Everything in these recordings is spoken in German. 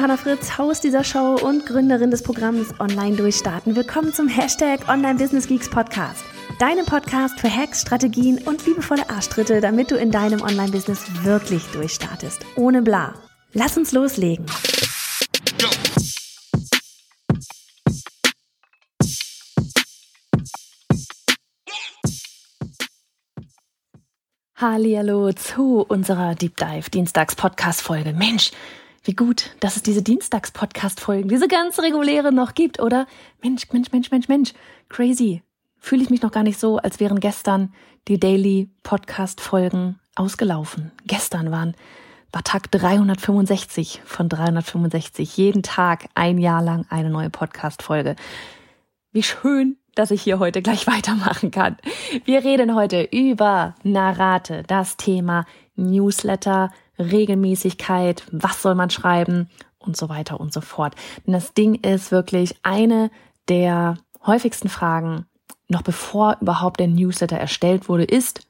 Johanna Fritz, Haus dieser Show und Gründerin des Programms Online Durchstarten. Willkommen zum Hashtag Online Business Geeks Podcast. Deinem Podcast für Hacks, Strategien und liebevolle Arschtritte, damit du in deinem Online-Business wirklich durchstartest. Ohne bla. Lass uns loslegen. Hallihallo zu unserer Deep Dive Dienstags Podcast Folge. Mensch, wie gut, dass es diese Dienstags-Podcast-Folgen, diese ganz reguläre noch gibt, oder? Mensch, Mensch, Mensch, Mensch, Mensch. Crazy. Fühle ich mich noch gar nicht so, als wären gestern die Daily Podcast-Folgen ausgelaufen. Gestern waren, war Tag 365 von 365. Jeden Tag ein Jahr lang eine neue Podcast-Folge. Wie schön, dass ich hier heute gleich weitermachen kann. Wir reden heute über Narrate, das Thema Newsletter, Regelmäßigkeit, was soll man schreiben und so weiter und so fort. Denn das Ding ist wirklich eine der häufigsten Fragen, noch bevor überhaupt der Newsletter erstellt wurde, ist,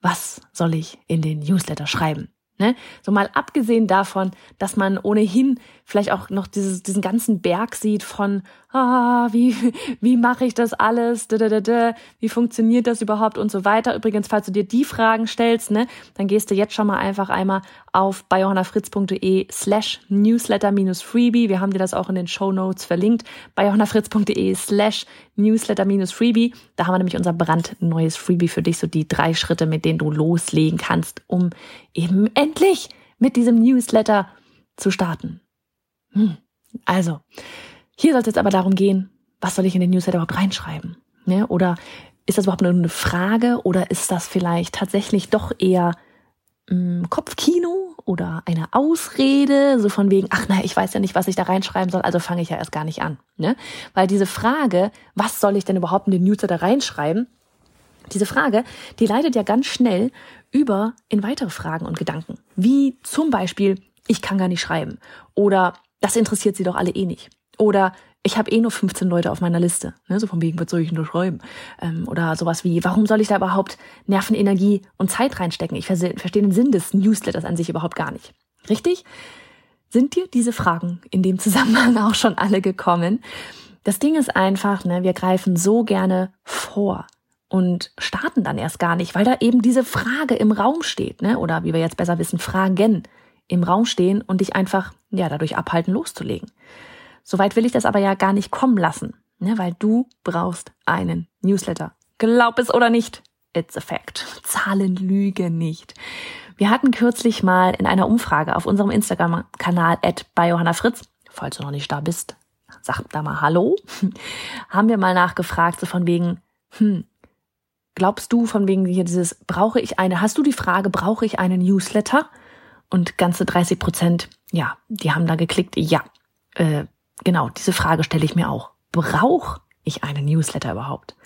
was soll ich in den Newsletter schreiben? Ne? So mal abgesehen davon, dass man ohnehin vielleicht auch noch dieses, diesen ganzen Berg sieht von, ah, wie, wie mache ich das alles, wie funktioniert das überhaupt und so weiter. Übrigens, falls du dir die Fragen stellst, ne, dann gehst du jetzt schon mal einfach einmal auf bayjohannafritz.de slash newsletter minus freebie. Wir haben dir das auch in den Show Notes verlinkt. bayjohannafritz.de slash newsletter minus freebie. Da haben wir nämlich unser brandneues Freebie für dich, so die drei Schritte, mit denen du loslegen kannst, um eben endlich mit diesem Newsletter zu starten. Hm. Also, hier soll es jetzt aber darum gehen, was soll ich in den Newsletter überhaupt reinschreiben? Ne? Oder ist das überhaupt nur eine Frage oder ist das vielleicht tatsächlich doch eher mh, hm, Kopfkino oder eine Ausrede, so von wegen, ach na, ich weiß ja nicht, was ich da reinschreiben soll, also fange ich ja erst gar nicht an. Ne? Weil diese Frage, was soll ich denn überhaupt in den Newsletter reinschreiben, diese Frage, die leitet ja ganz schnell über in weitere Fragen und Gedanken. Wie zum Beispiel, ich kann gar nicht schreiben. Oder das interessiert sie doch alle eh nicht. Oder ich habe eh nur 15 Leute auf meiner Liste. Ne? So von wegen, was soll ich da schreiben? Ähm, oder sowas wie, warum soll ich da überhaupt Nerven, Energie und Zeit reinstecken? Ich verstehe den Sinn des Newsletters an sich überhaupt gar nicht. Richtig? Sind dir diese Fragen in dem Zusammenhang auch schon alle gekommen? Das Ding ist einfach, ne, wir greifen so gerne vor und starten dann erst gar nicht, weil da eben diese Frage im Raum steht, ne? Oder wie wir jetzt besser wissen, Fragen im Raum stehen und dich einfach ja dadurch abhalten, loszulegen. Soweit will ich das aber ja gar nicht kommen lassen, ne? weil du brauchst einen Newsletter. Glaub es oder nicht, it's a fact. Zahlen lügen nicht. Wir hatten kürzlich mal in einer Umfrage auf unserem Instagram-Kanal at bei Johanna Fritz, falls du noch nicht da bist, sag da mal Hallo, haben wir mal nachgefragt, so von wegen, hm, glaubst du von wegen hier dieses, brauche ich eine, hast du die Frage, brauche ich einen Newsletter? Und ganze 30 Prozent, ja, die haben da geklickt, ja. Äh, genau, diese Frage stelle ich mir auch. Brauche ich einen Newsletter überhaupt?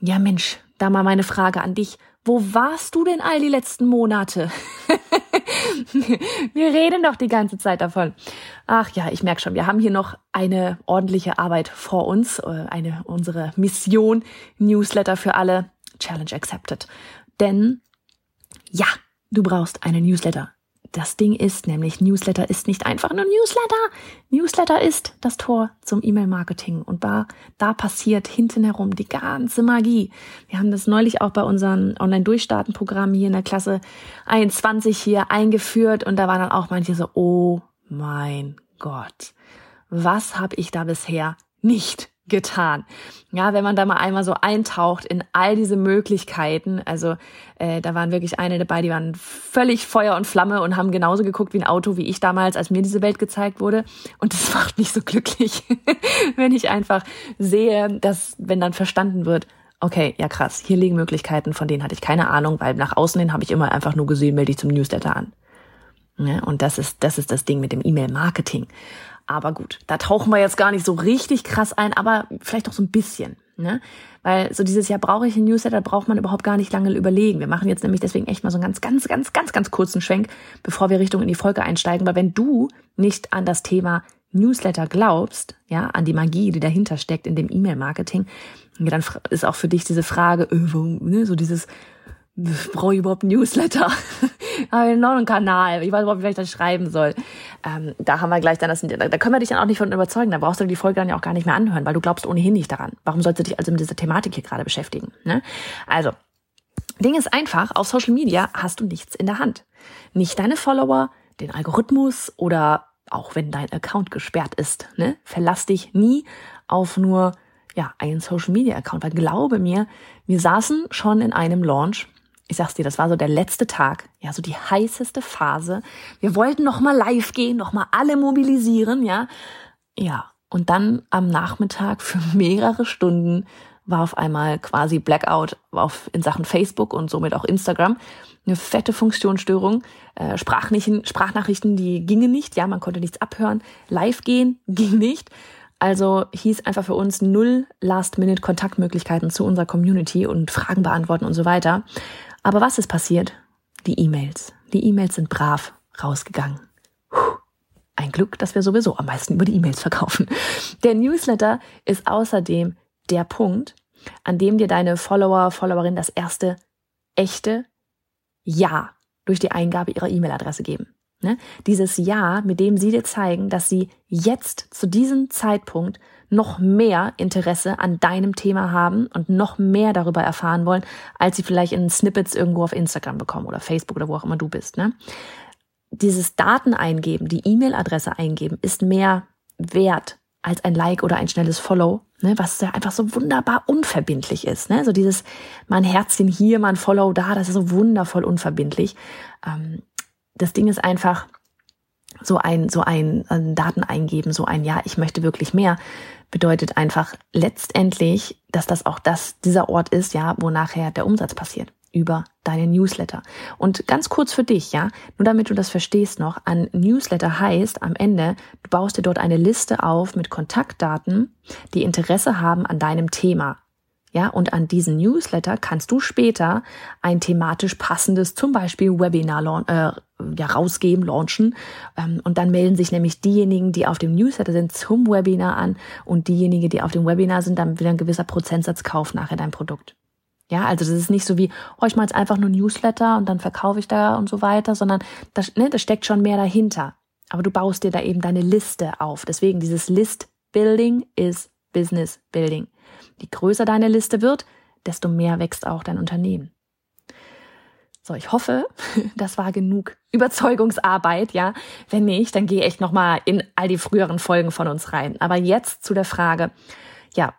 Ja, Mensch, da mal meine Frage an dich. Wo warst du denn all die letzten Monate? wir reden doch die ganze Zeit davon. Ach ja, ich merke schon, wir haben hier noch eine ordentliche Arbeit vor uns, äh, eine unsere Mission Newsletter für alle Challenge accepted. Denn ja, du brauchst einen Newsletter. Das Ding ist nämlich, Newsletter ist nicht einfach nur Newsletter. Newsletter ist das Tor zum E-Mail-Marketing. Und da, da passiert hinten herum die ganze Magie. Wir haben das neulich auch bei unserem Online-Durchstarten-Programm hier in der Klasse 21 hier eingeführt. Und da waren dann auch manche so, oh mein Gott, was habe ich da bisher nicht getan. Ja, wenn man da mal einmal so eintaucht in all diese Möglichkeiten, also äh, da waren wirklich eine dabei, die waren völlig Feuer und Flamme und haben genauso geguckt wie ein Auto wie ich damals, als mir diese Welt gezeigt wurde. Und das macht mich so glücklich, wenn ich einfach sehe, dass, wenn dann verstanden wird, okay, ja krass, hier liegen Möglichkeiten, von denen hatte ich keine Ahnung, weil nach außen hin habe ich immer einfach nur gesehen, melde ich zum Newsletter an. Ja, und das ist, das ist das Ding mit dem E-Mail-Marketing. Aber gut, da tauchen wir jetzt gar nicht so richtig krass ein, aber vielleicht auch so ein bisschen. Ne? Weil so dieses Jahr brauche ich einen Newsletter, braucht man überhaupt gar nicht lange überlegen. Wir machen jetzt nämlich deswegen echt mal so einen ganz, ganz, ganz, ganz, ganz kurzen Schwenk, bevor wir Richtung in die Folge einsteigen. Weil wenn du nicht an das Thema Newsletter glaubst, ja, an die Magie, die dahinter steckt in dem E-Mail-Marketing, dann ist auch für dich diese Frage, äh, ne, so dieses, brauche ich überhaupt Newsletter? habe ich noch einen Kanal? Ich weiß überhaupt nicht, wie ich das schreiben soll. Ähm, da haben wir gleich dann das, da können wir dich dann auch nicht von überzeugen. Da brauchst du die Folge dann ja auch gar nicht mehr anhören, weil du glaubst ohnehin nicht daran. Warum sollst du dich also mit dieser Thematik hier gerade beschäftigen? Ne? Also, Ding ist einfach, auf Social Media hast du nichts in der Hand. Nicht deine Follower, den Algorithmus oder auch wenn dein Account gesperrt ist. Ne? Verlass dich nie auf nur ja, einen Social Media Account, weil glaube mir, wir saßen schon in einem Launch. Ich sag's dir, das war so der letzte Tag, ja, so die heißeste Phase. Wir wollten noch mal live gehen, noch mal alle mobilisieren, ja. Ja, und dann am Nachmittag für mehrere Stunden war auf einmal quasi Blackout auf, in Sachen Facebook und somit auch Instagram. Eine fette Funktionsstörung. Äh, Sprachnachrichten, die gingen nicht. Ja, man konnte nichts abhören. Live gehen ging nicht. Also hieß einfach für uns null Last-Minute-Kontaktmöglichkeiten zu unserer Community und Fragen beantworten und so weiter. Aber was ist passiert? Die E-Mails. Die E-Mails sind brav rausgegangen. Puh. Ein Glück, dass wir sowieso am meisten über die E-Mails verkaufen. Der Newsletter ist außerdem der Punkt, an dem dir deine Follower, Followerin das erste echte Ja durch die Eingabe ihrer E-Mail-Adresse geben. Ne? Dieses Ja, mit dem sie dir zeigen, dass sie jetzt zu diesem Zeitpunkt noch mehr Interesse an deinem Thema haben und noch mehr darüber erfahren wollen, als sie vielleicht in Snippets irgendwo auf Instagram bekommen oder Facebook oder wo auch immer du bist. Ne? Dieses Daten eingeben, die E-Mail-Adresse eingeben, ist mehr wert als ein Like oder ein schnelles Follow, ne, was ja einfach so wunderbar unverbindlich ist. Ne? So dieses mal ein Herzchen hier, mal ein Follow da, das ist so wundervoll unverbindlich. Ähm, das Ding ist einfach so ein, so ein, ein Daten eingeben, so ein Ja, ich möchte wirklich mehr, bedeutet einfach letztendlich, dass das auch das, dieser Ort ist, ja, wo nachher der Umsatz passiert über deine Newsletter. Und ganz kurz für dich, ja, nur damit du das verstehst noch, ein Newsletter heißt am Ende, du baust dir dort eine Liste auf mit Kontaktdaten, die Interesse haben an deinem Thema. Ja, und an diesen Newsletter kannst du später ein thematisch passendes, zum Beispiel Webinar äh, ja, rausgeben, launchen. Ähm, und dann melden sich nämlich diejenigen, die auf dem Newsletter sind, zum Webinar an und diejenigen, die auf dem Webinar sind, dann wieder ein gewisser Prozentsatz kaufen nachher dein Produkt. Ja, also das ist nicht so wie, oh, ich mache jetzt einfach nur Newsletter und dann verkaufe ich da und so weiter, sondern das, ne, das steckt schon mehr dahinter. Aber du baust dir da eben deine Liste auf. Deswegen dieses List-Building ist Business-Building. Je größer deine Liste wird, desto mehr wächst auch dein Unternehmen. So, ich hoffe, das war genug Überzeugungsarbeit, ja. Wenn nicht, dann gehe echt nochmal in all die früheren Folgen von uns rein. Aber jetzt zu der Frage, ja,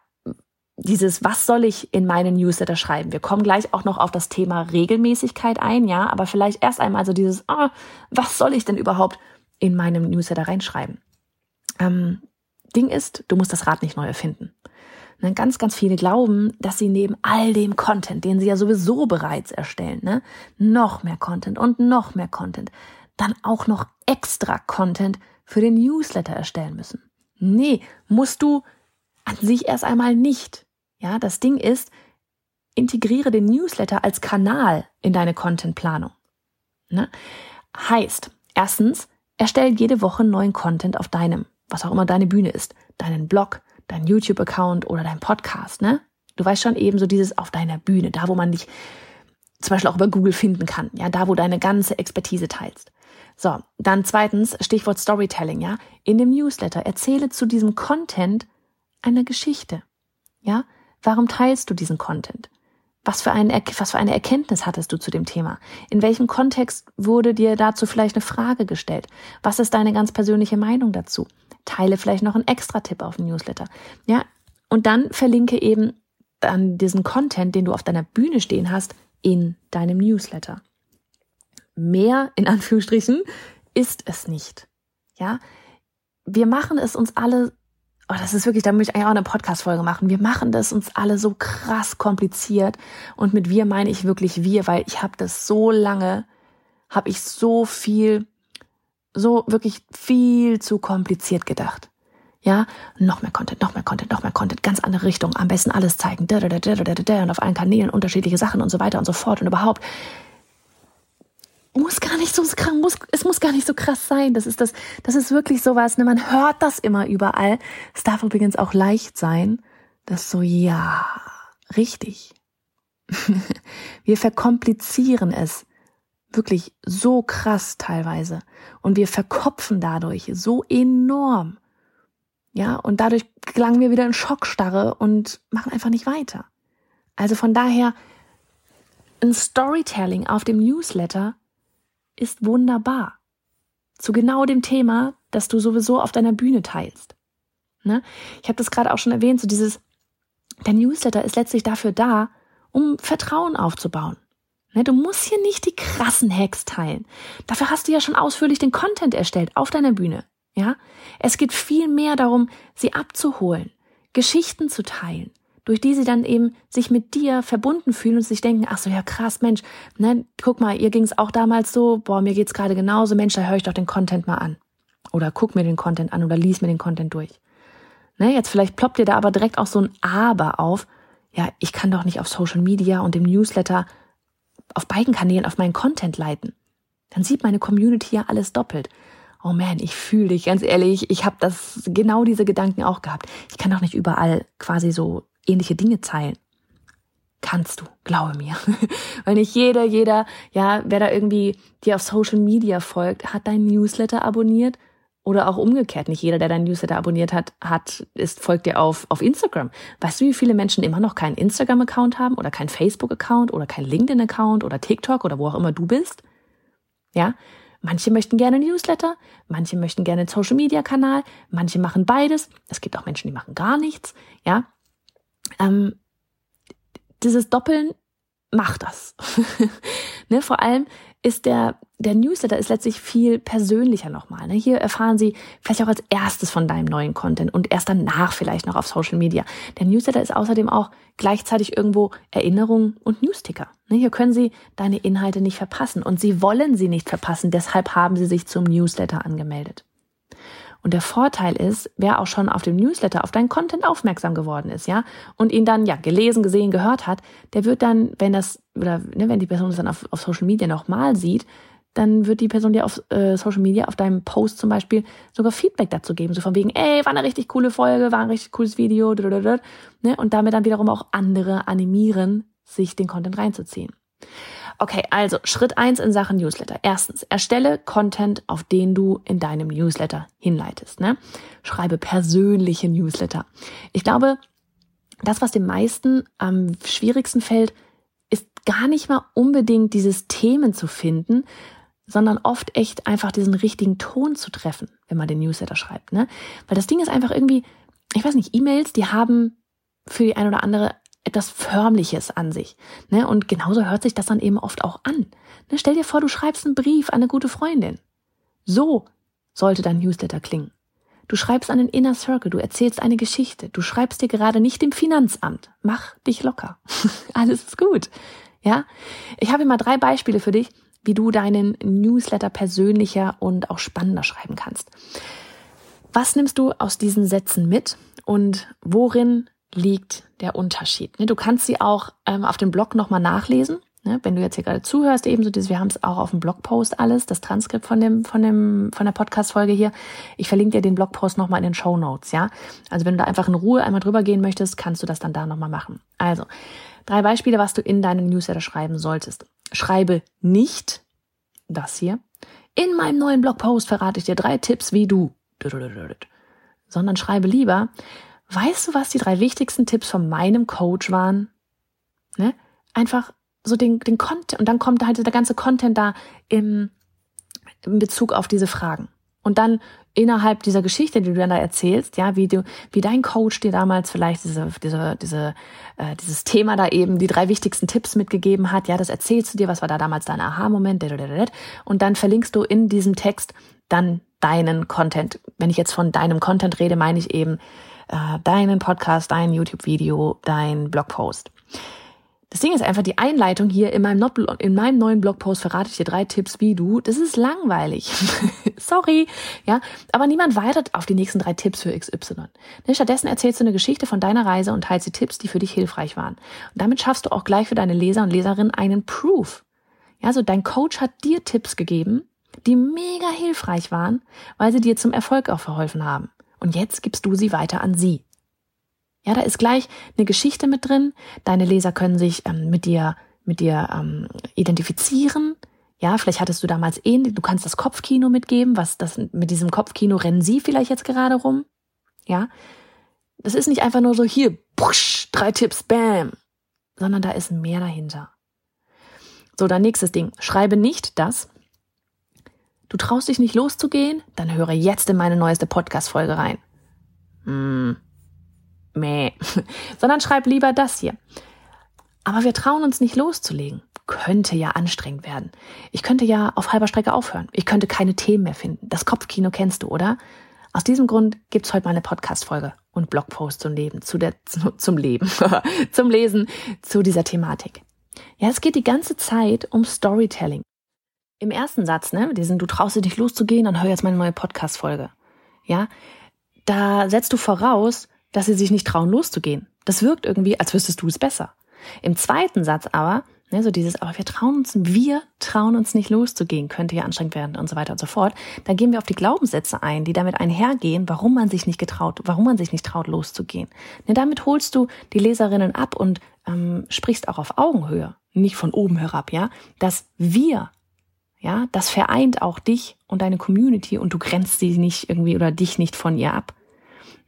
dieses, was soll ich in meinen Newsletter schreiben? Wir kommen gleich auch noch auf das Thema Regelmäßigkeit ein, ja, aber vielleicht erst einmal so dieses, oh, was soll ich denn überhaupt in meinem Newsletter reinschreiben? Ähm, Ding ist, du musst das Rad nicht neu erfinden. Ne, ganz, ganz viele glauben, dass sie neben all dem Content, den sie ja sowieso bereits erstellen, ne, noch mehr Content und noch mehr Content, dann auch noch extra Content für den Newsletter erstellen müssen. Nee, musst du an sich erst einmal nicht. Ja, das Ding ist, integriere den Newsletter als Kanal in deine Contentplanung. Ne? Heißt, erstens, erstell jede Woche neuen Content auf deinem, was auch immer deine Bühne ist, deinen Blog, dein YouTube-Account oder dein Podcast, ne? Du weißt schon eben so dieses auf deiner Bühne, da wo man dich zum Beispiel auch über Google finden kann, ja, da wo deine ganze Expertise teilst. So, dann zweitens, Stichwort Storytelling, ja. In dem Newsletter erzähle zu diesem Content eine Geschichte, ja. Warum teilst du diesen Content? Was für, ein, was für eine Erkenntnis hattest du zu dem Thema? In welchem Kontext wurde dir dazu vielleicht eine Frage gestellt? Was ist deine ganz persönliche Meinung dazu? Teile vielleicht noch einen extra Tipp auf dem Newsletter. Ja, und dann verlinke eben dann diesen Content, den du auf deiner Bühne stehen hast, in deinem Newsletter. Mehr, in Anführungsstrichen, ist es nicht. Ja, wir machen es uns alle oh, das ist wirklich, da möchte ich eigentlich auch eine Podcast-Folge machen. Wir machen das uns alle so krass kompliziert. Und mit wir meine ich wirklich wir, weil ich habe das so lange, habe ich so viel, so wirklich viel zu kompliziert gedacht. Ja, noch mehr Content, noch mehr Content, noch mehr Content, ganz andere Richtung, am besten alles zeigen, und auf allen Kanälen unterschiedliche Sachen und so weiter und so fort und überhaupt muss gar nicht so muss, es muss gar nicht so krass sein. Das ist das, das ist wirklich sowas, ne, man hört das immer überall. Es darf übrigens auch leicht sein, dass so, ja, richtig. wir verkomplizieren es wirklich so krass teilweise und wir verkopfen dadurch so enorm. Ja, und dadurch gelangen wir wieder in Schockstarre und machen einfach nicht weiter. Also von daher, ein Storytelling auf dem Newsletter ist wunderbar. Zu genau dem Thema, das du sowieso auf deiner Bühne teilst. Ne? Ich habe das gerade auch schon erwähnt, so dieses, der Newsletter ist letztlich dafür da, um Vertrauen aufzubauen. Ne? Du musst hier nicht die krassen Hacks teilen. Dafür hast du ja schon ausführlich den Content erstellt auf deiner Bühne. Ja? Es geht viel mehr darum, sie abzuholen, Geschichten zu teilen, durch die sie dann eben sich mit dir verbunden fühlen und sich denken, ach so, ja krass, Mensch, ne, guck mal, ihr ging es auch damals so, boah, mir geht's gerade genauso, Mensch, da höre ich doch den Content mal an. Oder guck mir den Content an oder lies mir den Content durch. Ne, jetzt vielleicht ploppt dir da aber direkt auch so ein Aber auf. Ja, ich kann doch nicht auf Social Media und dem Newsletter auf beiden Kanälen auf meinen Content leiten. Dann sieht meine Community ja alles doppelt. Oh man, ich fühle dich, ganz ehrlich, ich habe das genau diese Gedanken auch gehabt. Ich kann doch nicht überall quasi so ähnliche Dinge teilen. Kannst du, glaube mir. Weil nicht jeder, jeder, ja, wer da irgendwie dir auf Social Media folgt, hat dein Newsletter abonniert oder auch umgekehrt. Nicht jeder, der dein Newsletter abonniert hat, hat, ist, folgt dir auf, auf Instagram. Weißt du, wie viele Menschen immer noch keinen Instagram-Account haben oder keinen Facebook-Account oder keinen LinkedIn-Account oder TikTok oder wo auch immer du bist? Ja, Manche möchten gerne Newsletter, manche möchten gerne einen Social Media Kanal, manche machen beides. Es gibt auch Menschen, die machen gar nichts. Ja, ähm, dieses Doppeln macht das. ne, vor allem ist der, der Newsletter ist letztlich viel persönlicher nochmal. Ne? Hier erfahren Sie vielleicht auch als erstes von deinem neuen Content und erst danach vielleicht noch auf Social Media. Der Newsletter ist außerdem auch gleichzeitig irgendwo Erinnerung und Newsticker. Ne? Hier können Sie deine Inhalte nicht verpassen und Sie wollen sie nicht verpassen. Deshalb haben Sie sich zum Newsletter angemeldet. Und der Vorteil ist, wer auch schon auf dem Newsletter auf deinen Content aufmerksam geworden ist, ja, und ihn dann ja gelesen, gesehen, gehört hat, der wird dann, wenn das oder ne, wenn die Person es dann auf, auf Social Media nochmal sieht, dann wird die Person dir auf äh, Social Media, auf deinem Post zum Beispiel, sogar Feedback dazu geben. So von wegen, ey, war eine richtig coole Folge, war ein richtig cooles Video, ne? und damit dann wiederum auch andere animieren, sich den Content reinzuziehen. Okay, also Schritt eins in Sachen Newsletter. Erstens, erstelle Content, auf den du in deinem Newsletter hinleitest. Ne? Schreibe persönliche Newsletter. Ich glaube, das, was den meisten am schwierigsten fällt, ist gar nicht mal unbedingt dieses Themen zu finden, sondern oft echt einfach diesen richtigen Ton zu treffen, wenn man den Newsletter schreibt. Ne? Weil das Ding ist einfach irgendwie, ich weiß nicht, E-Mails, die haben für die ein oder andere etwas Förmliches an sich. Ne? Und genauso hört sich das dann eben oft auch an. Ne? Stell dir vor, du schreibst einen Brief an eine gute Freundin. So sollte dein Newsletter klingen. Du schreibst an den Inner Circle, du erzählst eine Geschichte, du schreibst dir gerade nicht dem Finanzamt. Mach dich locker. Alles ist gut. Ja? Ich habe mal drei Beispiele für dich, wie du deinen Newsletter persönlicher und auch spannender schreiben kannst. Was nimmst du aus diesen Sätzen mit und worin liegt der Unterschied. Ne, du kannst sie auch ähm, auf dem Blog nochmal nachlesen. Ne, wenn du jetzt hier gerade zuhörst, ebenso wir haben es auch auf dem Blogpost alles, das Transkript von dem, von dem, von der Podcast-Folge hier. Ich verlinke dir den Blogpost nochmal in den Show Notes, ja. Also wenn du da einfach in Ruhe einmal drüber gehen möchtest, kannst du das dann da nochmal machen. Also, drei Beispiele, was du in deinem Newsletter schreiben solltest. Schreibe nicht das hier. In meinem neuen Blogpost verrate ich dir drei Tipps, wie du, sondern schreibe lieber, Weißt du, was die drei wichtigsten Tipps von meinem Coach waren? Ne? Einfach so den, den Content, und dann kommt halt der ganze Content da im, in Bezug auf diese Fragen. Und dann innerhalb dieser Geschichte, die du dann da erzählst, ja, wie du, wie dein Coach dir damals vielleicht diese, diese, diese, äh, dieses Thema da eben die drei wichtigsten Tipps mitgegeben hat, ja, das erzählst du dir, was war da damals dein Aha-Moment, und dann verlinkst du in diesem Text dann deinen Content. Wenn ich jetzt von deinem Content rede, meine ich eben äh, deinen Podcast, dein YouTube-Video, dein Blogpost. Das Ding ist einfach die Einleitung hier in meinem, in meinem neuen Blogpost verrate ich dir drei Tipps, wie du. Das ist langweilig. Sorry. Ja, aber niemand wartet auf die nächsten drei Tipps für XY. Ne, stattdessen erzählst du eine Geschichte von deiner Reise und teilst die Tipps, die für dich hilfreich waren. Und damit schaffst du auch gleich für deine Leser und Leserinnen einen Proof. Ja, so dein Coach hat dir Tipps gegeben, die mega hilfreich waren, weil sie dir zum Erfolg auch verholfen haben. Und jetzt gibst du sie weiter an sie. Ja, da ist gleich eine Geschichte mit drin. Deine Leser können sich ähm, mit dir, mit dir ähm, identifizieren. Ja, vielleicht hattest du damals ähnlich, du kannst das Kopfkino mitgeben, was das mit diesem Kopfkino rennen sie vielleicht jetzt gerade rum. Ja, das ist nicht einfach nur so hier, push, drei Tipps, bam, sondern da ist mehr dahinter. So, dann nächstes Ding. Schreibe nicht das. Du traust dich nicht loszugehen? Dann höre jetzt in meine neueste Podcast-Folge rein. Hm. Meh. Sondern schreib lieber das hier. Aber wir trauen uns nicht loszulegen. Könnte ja anstrengend werden. Ich könnte ja auf halber Strecke aufhören. Ich könnte keine Themen mehr finden. Das Kopfkino kennst du, oder? Aus diesem Grund gibt's heute mal eine Podcast-Folge und Blogpost zum Leben, zu der, zu, zum Leben, zum Lesen, zu dieser Thematik. Ja, es geht die ganze Zeit um Storytelling. Im ersten Satz, ne, diesen, du traust dich nicht loszugehen, dann hör jetzt meine neue Podcast-Folge. Ja, da setzt du voraus, dass sie sich nicht trauen loszugehen. Das wirkt irgendwie, als wüsstest du es besser. Im zweiten Satz aber Ne, so dieses, aber wir trauen uns, wir trauen uns nicht loszugehen, könnte ja anstrengend werden und so weiter und so fort. Da gehen wir auf die Glaubenssätze ein, die damit einhergehen, warum man sich nicht getraut, warum man sich nicht traut, loszugehen. Ne, damit holst du die Leserinnen ab und ähm, sprichst auch auf Augenhöhe, nicht von oben herab, ja. Das wir, ja, das vereint auch dich und deine Community und du grenzt sie nicht irgendwie oder dich nicht von ihr ab.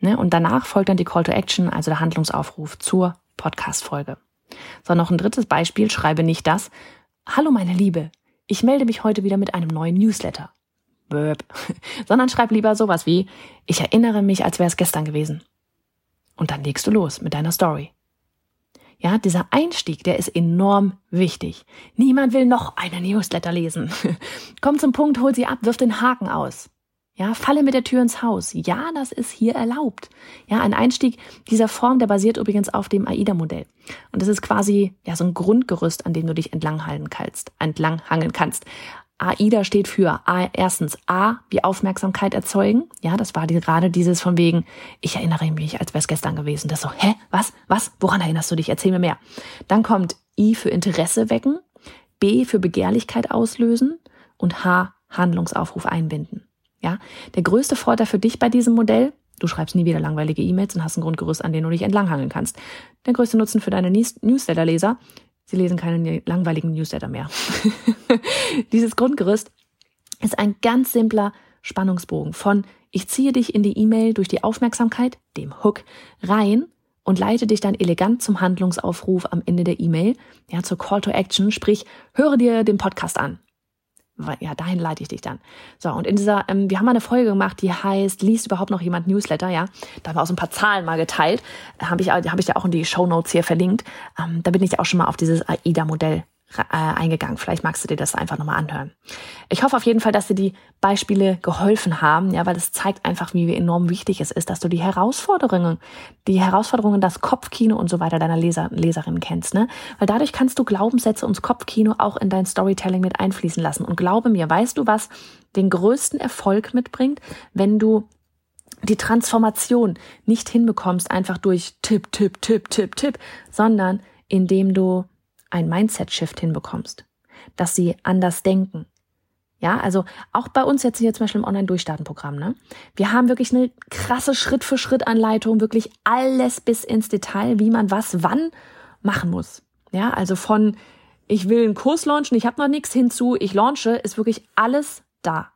Ne, und danach folgt dann die Call to Action, also der Handlungsaufruf zur Podcast-Folge. So, noch ein drittes Beispiel, schreibe nicht das. Hallo meine Liebe, ich melde mich heute wieder mit einem neuen Newsletter. Böb. Sondern schreib lieber sowas wie, ich erinnere mich, als wäre es gestern gewesen. Und dann legst du los mit deiner Story. Ja, dieser Einstieg, der ist enorm wichtig. Niemand will noch eine Newsletter lesen. Komm zum Punkt, hol sie ab, wirf den Haken aus. Ja, falle mit der Tür ins Haus. Ja, das ist hier erlaubt. Ja, ein Einstieg dieser Form, der basiert übrigens auf dem AIDA-Modell. Und das ist quasi ja so ein Grundgerüst, an dem du dich entlanghalten kannst, entlanghangeln kannst. AIDA steht für A, erstens A, wie Aufmerksamkeit erzeugen. Ja, das war die, gerade dieses von wegen, ich erinnere mich, als wäre es gestern gewesen. Das so, hä, was, was, woran erinnerst du dich? Erzähl mir mehr. Dann kommt I für Interesse wecken, B für Begehrlichkeit auslösen und H, Handlungsaufruf einbinden. Ja, der größte Vorteil für dich bei diesem Modell, du schreibst nie wieder langweilige E-Mails und hast ein Grundgerüst, an dem du dich entlanghangeln kannst. Der größte Nutzen für deine Newsletter-Leser, sie lesen keine langweiligen Newsletter mehr. Dieses Grundgerüst ist ein ganz simpler Spannungsbogen von ich ziehe dich in die E-Mail durch die Aufmerksamkeit, dem Hook, rein und leite dich dann elegant zum Handlungsaufruf am Ende der E-Mail, ja, zur Call to Action, sprich, höre dir den Podcast an ja, dahin leite ich dich dann. So, und in dieser, ähm, wir haben mal eine Folge gemacht, die heißt, liest überhaupt noch jemand Newsletter, ja? Da haben wir auch so ein paar Zahlen mal geteilt. Habe ich, hab ich ja auch in die Show Notes hier verlinkt. Ähm, da bin ich auch schon mal auf dieses AIDA-Modell äh, eingegangen. Vielleicht magst du dir das einfach nochmal anhören. Ich hoffe auf jeden Fall, dass dir die Beispiele geholfen haben, ja, weil es zeigt einfach, wie enorm wichtig es ist, dass du die Herausforderungen, die Herausforderungen, das Kopfkino und so weiter deiner Leser, Leserinnen kennst, ne? Weil dadurch kannst du Glaubenssätze und Kopfkino auch in dein Storytelling mit einfließen lassen. Und glaube mir, weißt du, was den größten Erfolg mitbringt, wenn du die Transformation nicht hinbekommst, einfach durch Tipp, Tipp, Tipp, Tipp, Tipp, sondern indem du ein Mindset-Shift hinbekommst, dass sie anders denken. Ja, also auch bei uns jetzt hier zum Beispiel im Online-Durchstarten-Programm, ne? Wir haben wirklich eine krasse Schritt-für-Schritt-Anleitung, wirklich alles bis ins Detail, wie man was wann machen muss. Ja, also von ich will einen Kurs launchen, ich habe noch nichts hinzu, ich launche, ist wirklich alles da.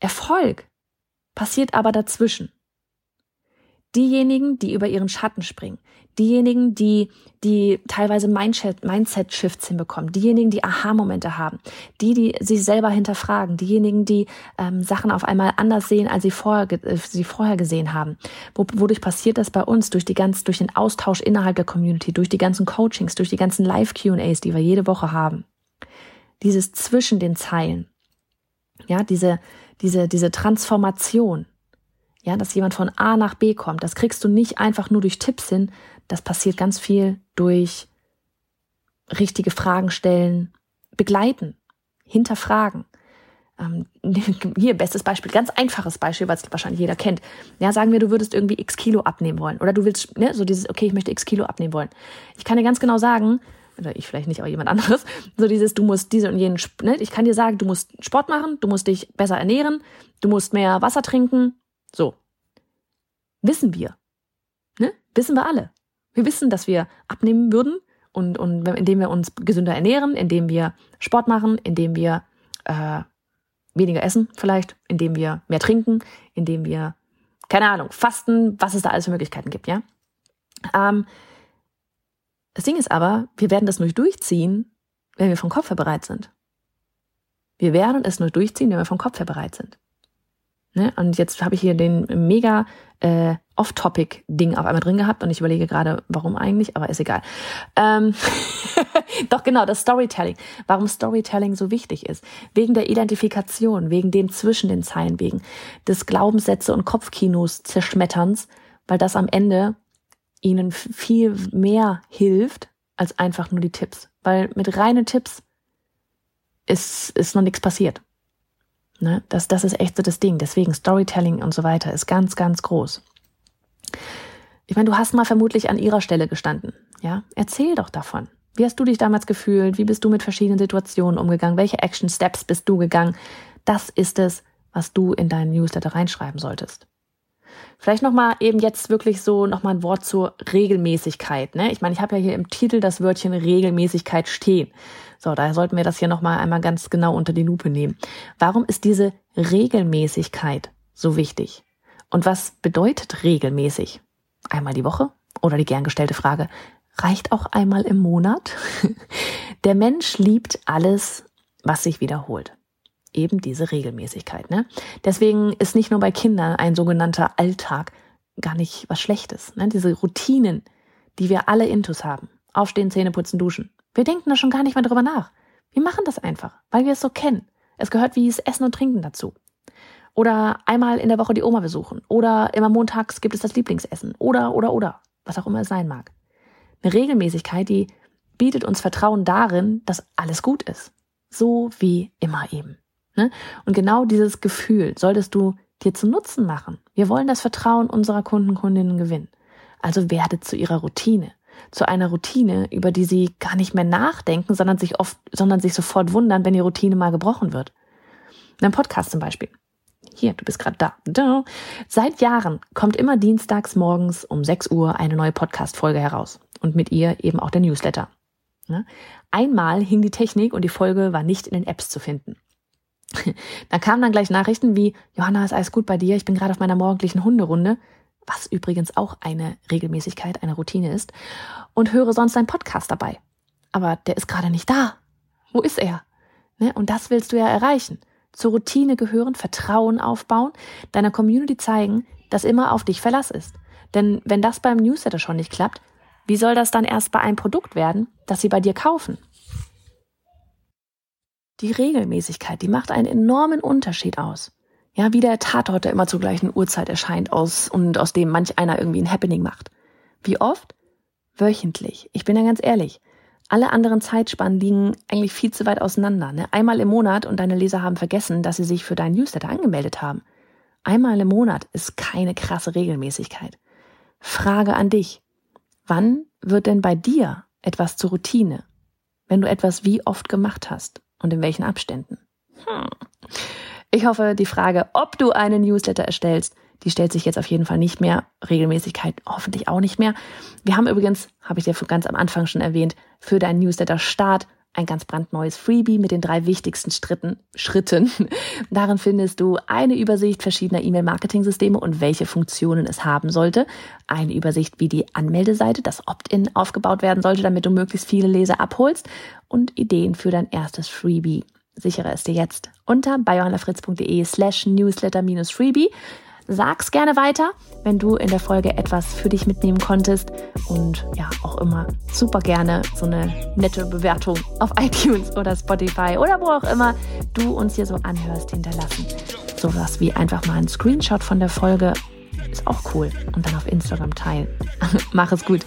Erfolg passiert aber dazwischen. Diejenigen, die über ihren Schatten springen, diejenigen, die, die teilweise Mindset-Shifts hinbekommen, diejenigen, die Aha-Momente haben, die, die sich selber hinterfragen, diejenigen, die ähm, Sachen auf einmal anders sehen, als sie vorher, äh, sie vorher gesehen haben. wodurch passiert das bei uns? Durch die ganz, durch den Austausch innerhalb der Community, durch die ganzen Coachings, durch die ganzen Live-Q&As, die wir jede Woche haben. Dieses zwischen den Zeilen. Ja, diese, diese, diese Transformation ja, dass jemand von A nach B kommt. Das kriegst du nicht einfach nur durch Tipps hin. Das passiert ganz viel durch richtige Fragen stellen, begleiten, hinterfragen. Ähm, hier, bestes Beispiel, ganz einfaches Beispiel, was wahrscheinlich jeder kennt. Ja, sagen wir, du würdest irgendwie x Kilo abnehmen wollen. Oder du willst, ne, so dieses, okay, ich möchte x Kilo abnehmen wollen. Ich kann dir ganz genau sagen, oder ich vielleicht nicht, aber jemand anderes, so dieses, du musst diese und jenen, ne, ich kann dir sagen, du musst Sport machen, du musst dich besser ernähren, du musst mehr Wasser trinken, so. Wissen wir. Ne? Wissen wir alle. Wir wissen, dass wir abnehmen würden und, und indem wir uns gesünder ernähren, indem wir Sport machen, indem wir äh, weniger essen vielleicht, indem wir mehr trinken, indem wir, keine Ahnung, fasten, was es da alles für Möglichkeiten gibt, ja. Ähm, das Ding ist aber, wir werden das nur durchziehen, wenn wir vom Kopf her bereit sind. Wir werden es nur durchziehen, wenn wir vom Kopf her bereit sind. Ne? Und jetzt habe ich hier den mega äh, Off-Topic-Ding auf einmal drin gehabt und ich überlege gerade, warum eigentlich, aber ist egal. Ähm Doch genau, das Storytelling. Warum Storytelling so wichtig ist. Wegen der Identifikation, wegen dem zwischen den Zeilen, wegen des Glaubenssätze und Kopfkinos zerschmetterns, weil das am Ende ihnen viel mehr hilft als einfach nur die Tipps. Weil mit reinen Tipps ist, ist noch nichts passiert. Ne? Das, das ist echt so das Ding. Deswegen Storytelling und so weiter ist ganz, ganz groß. Ich meine, du hast mal vermutlich an ihrer Stelle gestanden. Ja, erzähl doch davon. Wie hast du dich damals gefühlt? Wie bist du mit verschiedenen Situationen umgegangen? Welche Action Steps bist du gegangen? Das ist es, was du in deinen Newsletter reinschreiben solltest. Vielleicht nochmal eben jetzt wirklich so nochmal ein Wort zur Regelmäßigkeit. Ne? Ich meine, ich habe ja hier im Titel das Wörtchen Regelmäßigkeit stehen. So, daher sollten wir das hier nochmal einmal ganz genau unter die Lupe nehmen. Warum ist diese Regelmäßigkeit so wichtig? Und was bedeutet regelmäßig? Einmal die Woche? Oder die gern gestellte Frage, reicht auch einmal im Monat? Der Mensch liebt alles, was sich wiederholt eben diese Regelmäßigkeit. Ne? Deswegen ist nicht nur bei Kindern ein sogenannter Alltag gar nicht was Schlechtes. Ne? Diese Routinen, die wir alle intus haben. Aufstehen, Zähne putzen, duschen. Wir denken da schon gar nicht mehr drüber nach. Wir machen das einfach, weil wir es so kennen. Es gehört wie das Essen und Trinken dazu. Oder einmal in der Woche die Oma besuchen. Oder immer montags gibt es das Lieblingsessen. Oder, oder, oder. Was auch immer es sein mag. Eine Regelmäßigkeit, die bietet uns Vertrauen darin, dass alles gut ist. So wie immer eben. Ne? Und genau dieses Gefühl solltest du dir zu Nutzen machen. Wir wollen das Vertrauen unserer Kunden, Kundinnen gewinnen. Also werde zu ihrer Routine. Zu einer Routine, über die sie gar nicht mehr nachdenken, sondern sich oft, sondern sich sofort wundern, wenn die Routine mal gebrochen wird. In einem Podcast zum Beispiel. Hier, du bist gerade da. da. Seit Jahren kommt immer dienstags morgens um 6 Uhr eine neue Podcast-Folge heraus. Und mit ihr eben auch der Newsletter. Ne? Einmal hing die Technik und die Folge war nicht in den Apps zu finden. Da kamen dann gleich Nachrichten wie, Johanna, ist alles gut bei dir? Ich bin gerade auf meiner morgendlichen Hunderunde, was übrigens auch eine Regelmäßigkeit, eine Routine ist, und höre sonst einen Podcast dabei. Aber der ist gerade nicht da. Wo ist er? Ne? Und das willst du ja erreichen. Zur Routine gehören, Vertrauen aufbauen, deiner Community zeigen, dass immer auf dich Verlass ist. Denn wenn das beim Newsletter schon nicht klappt, wie soll das dann erst bei einem Produkt werden, das sie bei dir kaufen? Die Regelmäßigkeit, die macht einen enormen Unterschied aus. Ja, wie der Tatort, der immer zur gleichen Uhrzeit erscheint aus und aus dem manch einer irgendwie ein Happening macht. Wie oft? Wöchentlich. Ich bin ja ganz ehrlich. Alle anderen Zeitspannen liegen eigentlich viel zu weit auseinander. Ne? Einmal im Monat und deine Leser haben vergessen, dass sie sich für deinen Newsletter angemeldet haben. Einmal im Monat ist keine krasse Regelmäßigkeit. Frage an dich. Wann wird denn bei dir etwas zur Routine, wenn du etwas wie oft gemacht hast? und in welchen Abständen? Hm. Ich hoffe, die Frage, ob du einen Newsletter erstellst, die stellt sich jetzt auf jeden Fall nicht mehr. Regelmäßigkeit hoffentlich auch nicht mehr. Wir haben übrigens, habe ich dir ganz am Anfang schon erwähnt, für deinen Newsletter-Start ein ganz brandneues Freebie mit den drei wichtigsten Schritten. Schritten. Darin findest du eine Übersicht verschiedener E-Mail-Marketing-Systeme und welche Funktionen es haben sollte. Eine Übersicht, wie die Anmeldeseite, das Opt-in aufgebaut werden sollte, damit du möglichst viele Leser abholst und Ideen für dein erstes Freebie. Sichere es dir jetzt unter bayjohannafritz.de slash newsletter-freebie. Sag's gerne weiter, wenn du in der Folge etwas für dich mitnehmen konntest. Und ja, auch immer super gerne so eine nette Bewertung auf iTunes oder Spotify oder wo auch immer du uns hier so anhörst, hinterlassen. Sowas wie einfach mal ein Screenshot von der Folge ist auch cool und dann auf Instagram teilen. Mach es gut.